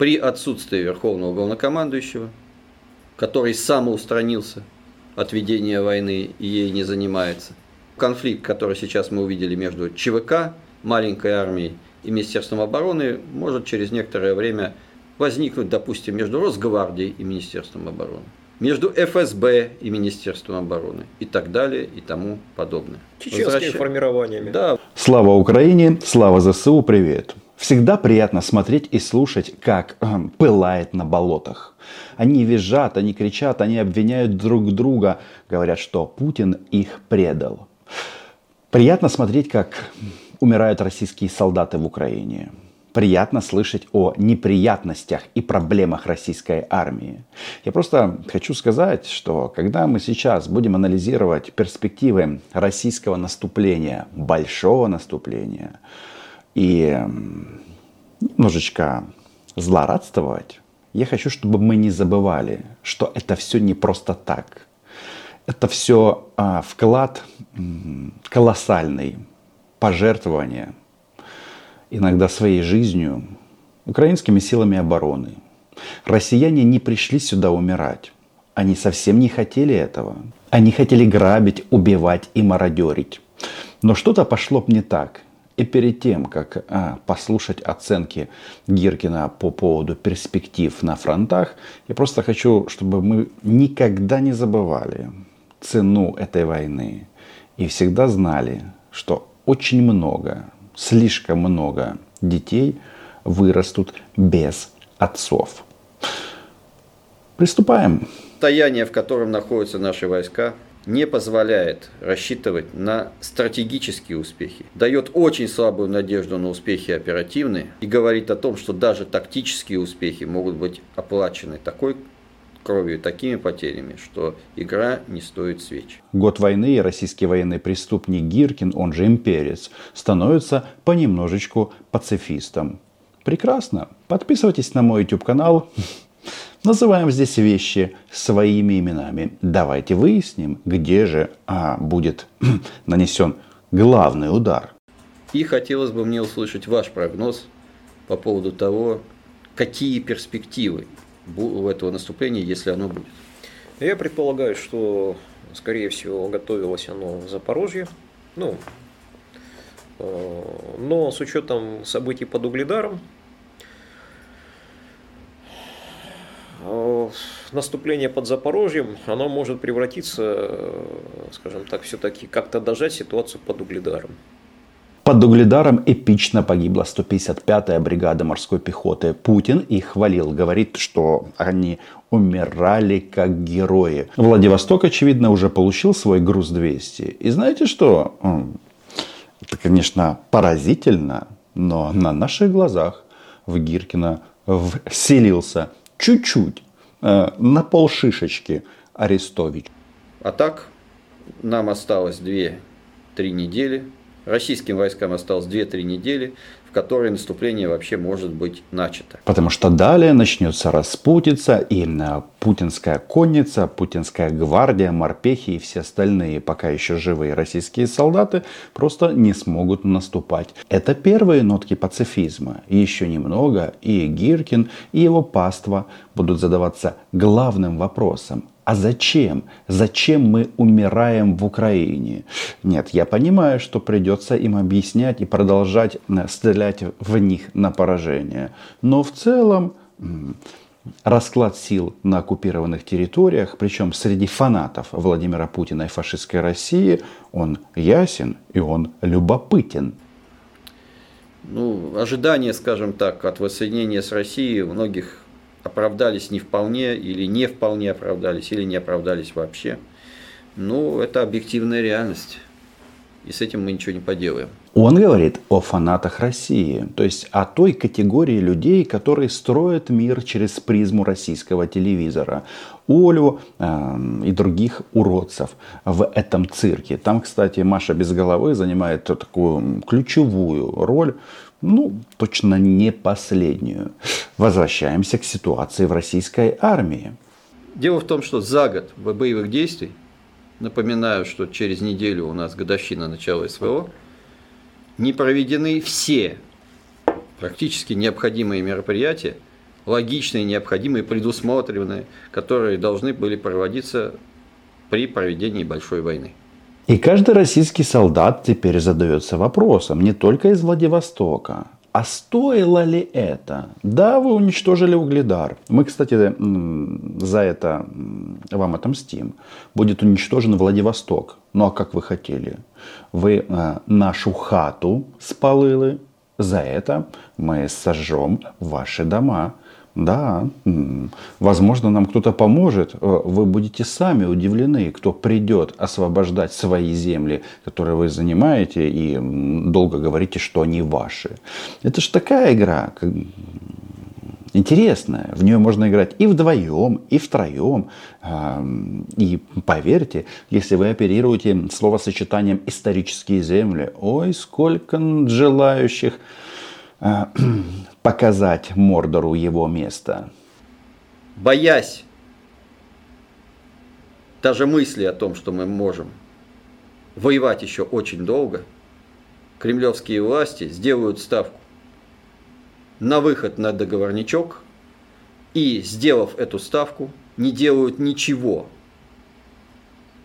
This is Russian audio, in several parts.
при отсутствии Верховного Главнокомандующего, который самоустранился от ведения войны и ей не занимается. Конфликт, который сейчас мы увидели между ЧВК, маленькой армией, и Министерством обороны, может через некоторое время возникнуть, допустим, между Росгвардией и Министерством обороны между ФСБ и Министерством обороны и так далее и тому подобное. Чеченскими Возвращ... формированиями. Да. Слава Украине, слава ЗСУ, привет. Всегда приятно смотреть и слушать, как э, пылает на болотах. Они визжат, они кричат, они обвиняют друг друга, говорят, что Путин их предал. Приятно смотреть, как умирают российские солдаты в Украине приятно слышать о неприятностях и проблемах российской армии. Я просто хочу сказать, что когда мы сейчас будем анализировать перспективы российского наступления, большого наступления, и немножечко злорадствовать, я хочу, чтобы мы не забывали, что это все не просто так. Это все а, вклад колоссальный, пожертвование – иногда своей жизнью, украинскими силами обороны. Россияне не пришли сюда умирать. Они совсем не хотели этого. Они хотели грабить, убивать и мародерить. Но что-то пошло не так. И перед тем, как а, послушать оценки Гиркина по поводу перспектив на фронтах, я просто хочу, чтобы мы никогда не забывали цену этой войны. И всегда знали, что очень много слишком много детей вырастут без отцов. Приступаем. Состояние, в котором находятся наши войска, не позволяет рассчитывать на стратегические успехи, дает очень слабую надежду на успехи оперативные и говорит о том, что даже тактические успехи могут быть оплачены такой кровью такими потерями, что игра не стоит свеч. Год войны и российский военный преступник Гиркин, он же имперец, становится понемножечку пацифистом. Прекрасно. Подписывайтесь на мой YouTube канал. Называем здесь вещи своими именами. Давайте выясним, где же а, будет нанесен главный удар. И хотелось бы мне услышать ваш прогноз по поводу того, какие перспективы у этого наступления, если оно будет? Я предполагаю, что, скорее всего, готовилось оно в Запорожье. Ну, э, но с учетом событий под Угледаром, э, наступление под Запорожьем, оно может превратиться, э, скажем так, все-таки как-то дожать ситуацию под Угледаром. Под Угледаром эпично погибла 155-я бригада морской пехоты. Путин их хвалил, говорит, что они умирали как герои. Владивосток, очевидно, уже получил свой груз 200. И знаете что? Это, конечно, поразительно, но на наших глазах в Гиркина вселился чуть-чуть, на шишечки Арестович. А так нам осталось 2-3 недели Российским войскам осталось 2-3 недели, в которые наступление вообще может быть начато. Потому что далее начнется распутиться, и путинская конница, путинская гвардия, морпехи и все остальные пока еще живые российские солдаты просто не смогут наступать. Это первые нотки пацифизма. Еще немного, и Гиркин, и его паства будут задаваться главным вопросом а зачем? Зачем мы умираем в Украине? Нет, я понимаю, что придется им объяснять и продолжать стрелять в них на поражение. Но в целом расклад сил на оккупированных территориях, причем среди фанатов Владимира Путина и фашистской России, он ясен и он любопытен. Ну, ожидания, скажем так, от воссоединения с Россией у многих оправдались не вполне или не вполне оправдались, или не оправдались вообще. Ну, это объективная реальность. И с этим мы ничего не поделаем. Он говорит о фанатах России, то есть о той категории людей, которые строят мир через призму российского телевизора. Олю э, и других уродцев в этом цирке. Там, кстати, Маша без головы занимает такую ключевую роль ну, точно не последнюю. Возвращаемся к ситуации в российской армии. Дело в том, что за год боевых действий, напоминаю, что через неделю у нас годовщина начала СВО, не проведены все практически необходимые мероприятия логичные, необходимые, предусмотренные, которые должны были проводиться при проведении большой войны. И каждый российский солдат теперь задается вопросом не только из Владивостока, а стоило ли это? Да, вы уничтожили угледар. Мы, кстати, за это вам отомстим. Будет уничтожен Владивосток. Ну а как вы хотели? Вы э, нашу хату спалили. За это мы сожжем ваши дома. Да, возможно, нам кто-то поможет. Э, вы будете сами удивлены, кто придет освобождать свои земли, которые вы занимаете, и долго говорите, что они ваши. Это же такая игра, интересная. В нее можно играть и вдвоем, и втроем. И поверьте, если вы оперируете словосочетанием «исторические земли», ой, сколько желающих а, показать Мордору его место. Боясь даже мысли о том, что мы можем воевать еще очень долго, кремлевские власти сделают ставку на выход на договорничок и, сделав эту ставку, не делают ничего,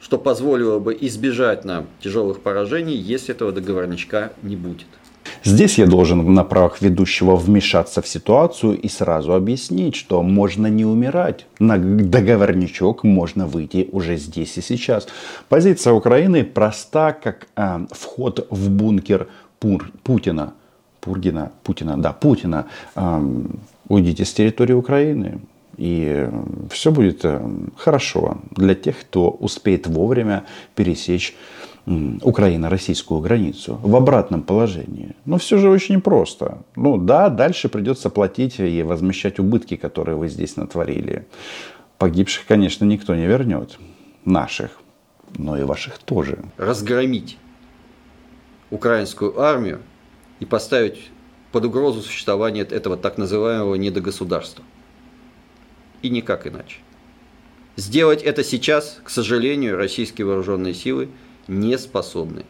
что позволило бы избежать нам тяжелых поражений, если этого договорничка не будет. Здесь я должен на правах ведущего вмешаться в ситуацию и сразу объяснить, что можно не умирать. На договорничок можно выйти уже здесь и сейчас. Позиция Украины проста, как э, вход в бункер Пур, Путина. Пургина, Путина, да, Путина. Э, уйдите с территории Украины. И все будет э, хорошо для тех, кто успеет вовремя пересечь Украино-российскую границу в обратном положении. Но все же очень просто. Ну да, дальше придется платить и возмещать убытки, которые вы здесь натворили. Погибших, конечно, никто не вернет. Наших, но и ваших тоже. Разгромить украинскую армию и поставить под угрозу существование этого так называемого недогосударства. И никак иначе. Сделать это сейчас, к сожалению, российские вооруженные силы – не способны.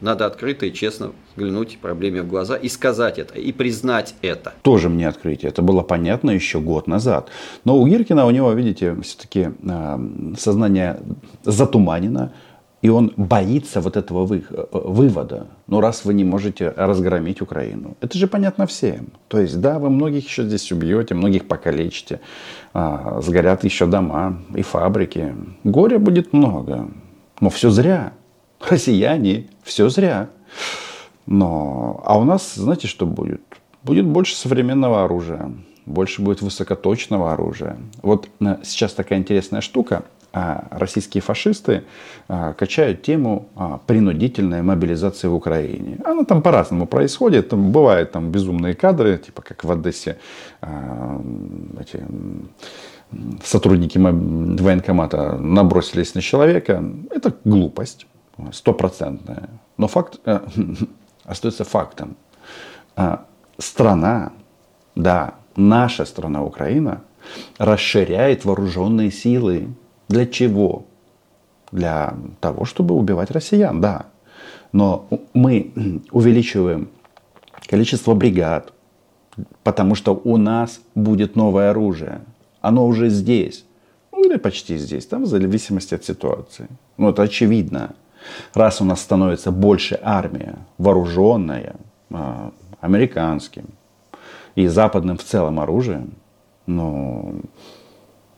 Надо открыто и честно взглянуть проблеме в глаза и сказать это, и признать это. Тоже мне открытие. Это было понятно еще год назад. Но у Гиркина, у него, видите, все-таки э, сознание затуманено. И он боится вот этого вы, э, вывода. Ну, раз вы не можете разгромить Украину. Это же понятно всем. То есть, да, вы многих еще здесь убьете, многих покалечите. А, сгорят еще дома и фабрики. Горя будет много. Но все зря россияне, все зря. Но, а у нас, знаете, что будет? Будет больше современного оружия, больше будет высокоточного оружия. Вот э, сейчас такая интересная штука. А, российские фашисты а, качают тему а, принудительной мобилизации в Украине. Она там по-разному происходит. Там бывают там безумные кадры, типа как в Одессе эти сотрудники военкомата набросились на человека. Это глупость стопроцентная. Но факт э, остается фактом. Э, страна, да, наша страна Украина расширяет вооруженные силы. Для чего? Для того, чтобы убивать россиян, да. Но мы увеличиваем количество бригад, потому что у нас будет новое оружие. Оно уже здесь. Ну или почти здесь, там в зависимости от ситуации. Ну это очевидно раз у нас становится больше армия, вооруженная, а, американским и западным в целом оружием, ну,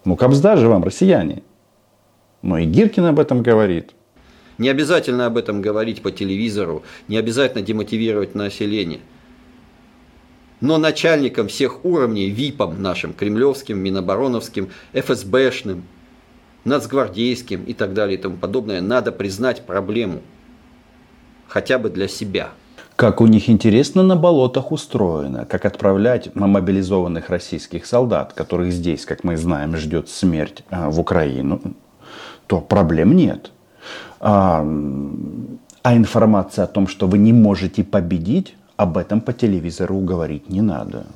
ну капсда же вам, россияне. Ну и Гиркин об этом говорит. Не обязательно об этом говорить по телевизору, не обязательно демотивировать население. Но начальникам всех уровней, ВИПам нашим, кремлевским, минобороновским, ФСБшным, нацгвардейским и так далее и тому подобное, надо признать проблему. Хотя бы для себя. Как у них интересно на болотах устроено, как отправлять мобилизованных российских солдат, которых здесь, как мы знаем, ждет смерть а, в Украину, то проблем нет. А, а информация о том, что вы не можете победить, об этом по телевизору говорить не надо.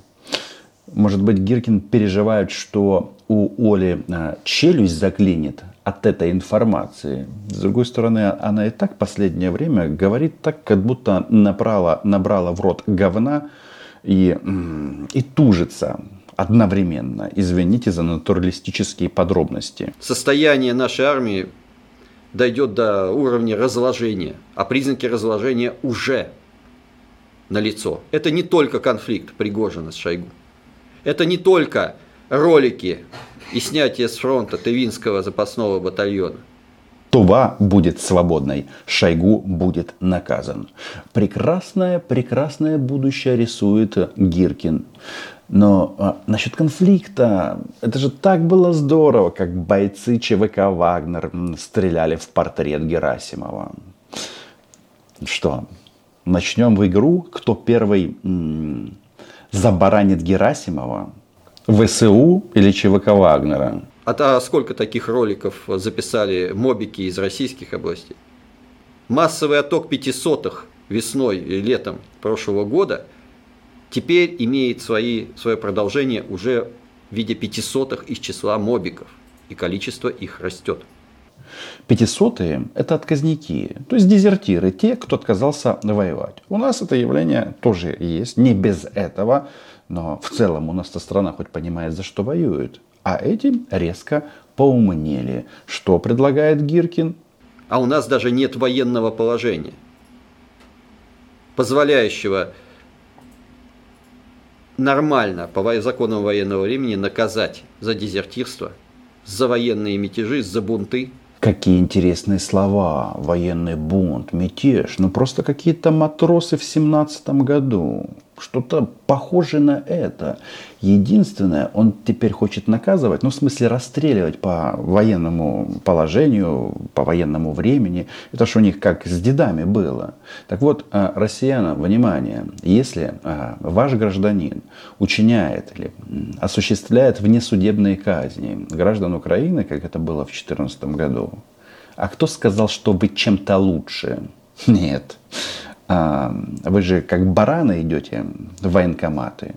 Может быть, Гиркин переживает, что у Оли а, челюсть заклинит от этой информации. С другой стороны, она и так последнее время говорит так, как будто набрала, набрала в рот говна и, и тужится. одновременно. Извините за натуралистические подробности. Состояние нашей армии дойдет до уровня разложения, а признаки разложения уже налицо. Это не только конфликт Пригожина с Шойгу. Это не только ролики и снятие с фронта Тывинского запасного батальона. Тува будет свободной, Шойгу будет наказан. Прекрасное, прекрасное будущее рисует Гиркин. Но а, насчет конфликта, это же так было здорово, как бойцы ЧВК «Вагнер» стреляли в портрет Герасимова. Что, начнем в игру, кто первый м- забаранит Герасимова? ВСУ или ЧВК Вагнера? А, а сколько таких роликов записали мобики из российских областей? Массовый отток пятисотых весной и летом прошлого года теперь имеет свои, свое продолжение уже в виде пятисотых из числа мобиков. И количество их растет. Пятисотые – это отказники, то есть дезертиры, те, кто отказался воевать. У нас это явление тоже есть, не без этого, но в целом у нас-то страна хоть понимает, за что воюет. А эти резко поумнели. Что предлагает Гиркин? А у нас даже нет военного положения, позволяющего нормально по законам военного времени наказать за дезертирство, за военные мятежи, за бунты. Какие интересные слова. Военный бунт, мятеж. Ну просто какие-то матросы в семнадцатом году что-то похожее на это. Единственное, он теперь хочет наказывать, ну в смысле расстреливать по военному положению, по военному времени. Это что у них как с дедами было. Так вот, а, россиянам, внимание, если а, ваш гражданин учиняет или осуществляет внесудебные казни граждан Украины, как это было в 2014 году, а кто сказал, что вы чем-то лучше? Нет. А, вы же как бараны идете в военкоматы.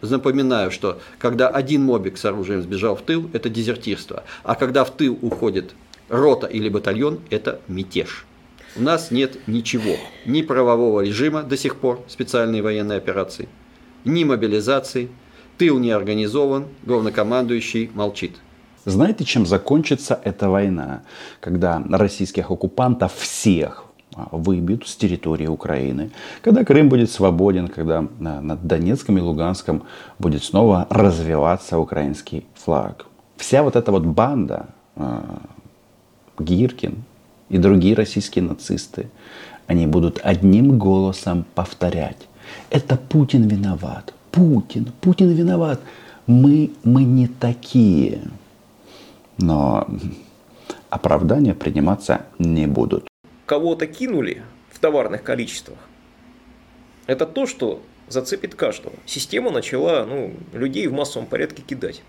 Напоминаю, что когда один мобик с оружием сбежал в тыл, это дезертирство. А когда в тыл уходит рота или батальон, это мятеж. У нас нет ничего, ни правового режима до сих пор, специальной военной операции, ни мобилизации, тыл не организован, главнокомандующий молчит. Знаете, чем закончится эта война? Когда российских оккупантов всех выбьют с территории Украины, когда Крым будет свободен, когда над Донецком и Луганском будет снова развиваться украинский флаг. Вся вот эта вот банда, а, Гиркин и другие российские нацисты, они будут одним голосом повторять. Это Путин виноват. Путин, Путин виноват. Мы, мы не такие. Но оправдания приниматься не будут кого-то кинули в товарных количествах, это то, что зацепит каждого. Система начала ну, людей в массовом порядке кидать.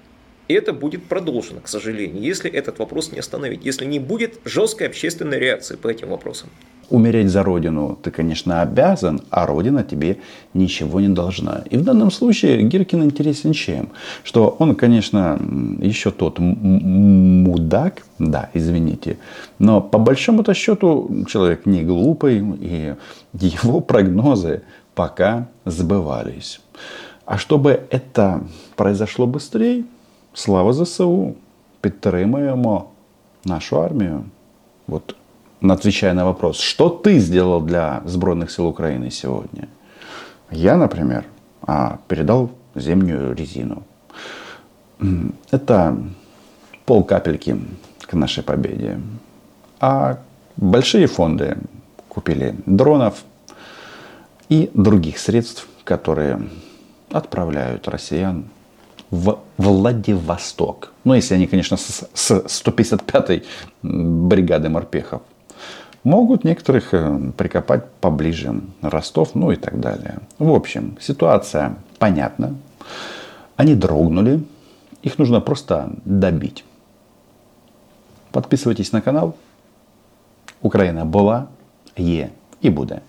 Это будет продолжено, к сожалению, если этот вопрос не остановить, если не будет жесткой общественной реакции по этим вопросам. Умереть за родину ты, конечно, обязан, а родина тебе ничего не должна. И в данном случае Гиркин интересен чем? Что он, конечно, еще тот мудак, да, извините, но по большому-то счету человек не глупый, и его прогнозы пока сбывались. А чтобы это произошло быстрее, слава ЗСУ, підтримуємо нашу армию. Вот отвечая на вопрос, что ты сделал для Сбройных сил Украины сегодня? Я, например, а, передал зимнюю резину. Это пол капельки к нашей победе. А большие фонды купили дронов и других средств, которые отправляют россиян в Владивосток. Ну, если они, конечно, с, с 155-й бригады морпехов. Могут некоторых э, прикопать поближе, Ростов, ну и так далее. В общем, ситуация понятна. Они дрогнули, их нужно просто добить. Подписывайтесь на канал. Украина была, є і буде.